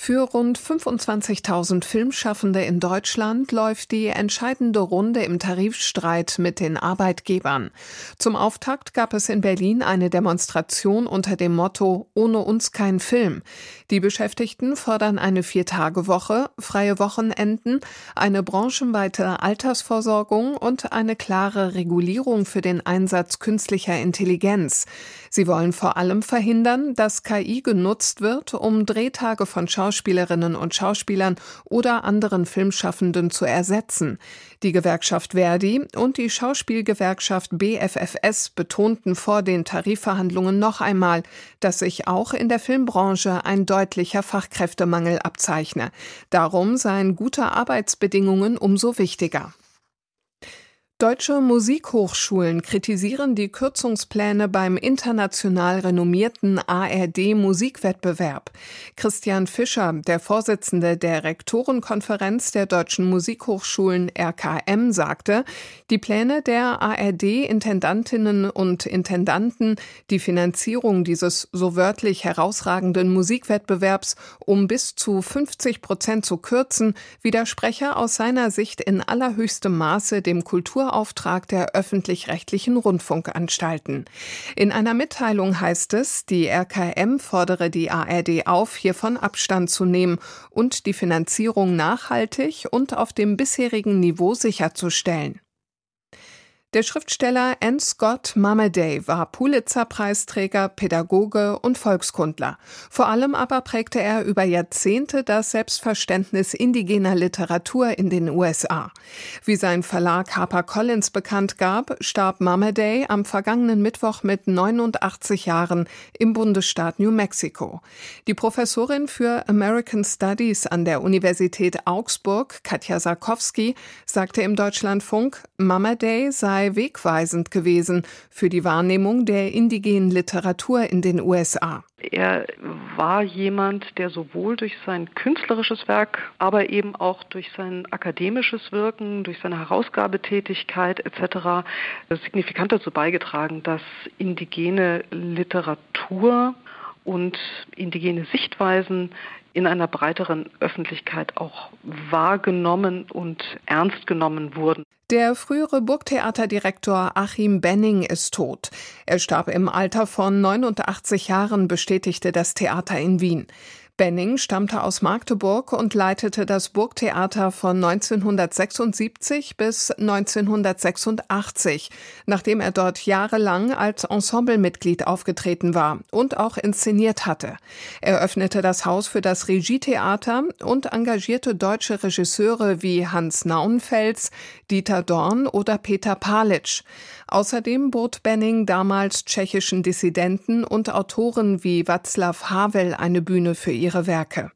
für rund 25.000 Filmschaffende in Deutschland läuft die entscheidende Runde im Tarifstreit mit den Arbeitgebern. Zum Auftakt gab es in Berlin eine Demonstration unter dem Motto Ohne uns kein Film. Die Beschäftigten fordern eine Viertagewoche, freie Wochenenden, eine branchenweite Altersversorgung und eine klare Regulierung für den Einsatz künstlicher Intelligenz. Sie wollen vor allem verhindern, dass KI genutzt wird, um Drehtage von Schauspielerinnen und Schauspielern oder anderen Filmschaffenden zu ersetzen. Die Gewerkschaft Verdi und die Schauspielgewerkschaft BFFS betonten vor den Tarifverhandlungen noch einmal, dass sich auch in der Filmbranche ein deutlicher Fachkräftemangel abzeichne. Darum seien gute Arbeitsbedingungen umso wichtiger. Deutsche Musikhochschulen kritisieren die Kürzungspläne beim international renommierten ARD Musikwettbewerb. Christian Fischer, der Vorsitzende der Rektorenkonferenz der Deutschen Musikhochschulen RKM, sagte, die Pläne der ARD Intendantinnen und Intendanten, die Finanzierung dieses so wörtlich herausragenden Musikwettbewerbs um bis zu 50 Prozent zu kürzen, widerspreche aus seiner Sicht in allerhöchstem Maße dem Kultur Kulturauftrag der öffentlich-rechtlichen Rundfunkanstalten. In einer Mitteilung heißt es, die RKM fordere die ARD auf, hiervon Abstand zu nehmen und die Finanzierung nachhaltig und auf dem bisherigen Niveau sicherzustellen. Der Schriftsteller N. Scott Mameday war Pulitzer-Preisträger, Pädagoge und Volkskundler. Vor allem aber prägte er über Jahrzehnte das Selbstverständnis indigener Literatur in den USA. Wie sein Verlag HarperCollins bekannt gab, starb Mameday am vergangenen Mittwoch mit 89 Jahren im Bundesstaat New Mexico. Die Professorin für American Studies an der Universität Augsburg, Katja Sarkowski, sagte im Deutschlandfunk, Mameday sei sei wegweisend gewesen für die Wahrnehmung der indigenen Literatur in den USA. Er war jemand, der sowohl durch sein künstlerisches Werk, aber eben auch durch sein akademisches Wirken, durch seine Herausgabetätigkeit etc. signifikant dazu beigetragen, dass indigene Literatur und indigene Sichtweisen in einer breiteren Öffentlichkeit auch wahrgenommen und ernst genommen wurden. Der frühere Burgtheaterdirektor Achim Benning ist tot. Er starb im Alter von 89 Jahren, bestätigte das Theater in Wien. Benning stammte aus Magdeburg und leitete das Burgtheater von 1976 bis 1986, nachdem er dort jahrelang als Ensemblemitglied aufgetreten war und auch inszeniert hatte. Er öffnete das Haus für das Regietheater und engagierte deutsche Regisseure wie Hans Nauenfels, Dieter Dorn oder Peter Palitsch. Außerdem bot Benning damals tschechischen Dissidenten und Autoren wie Václav Havel eine Bühne für ihre Werke.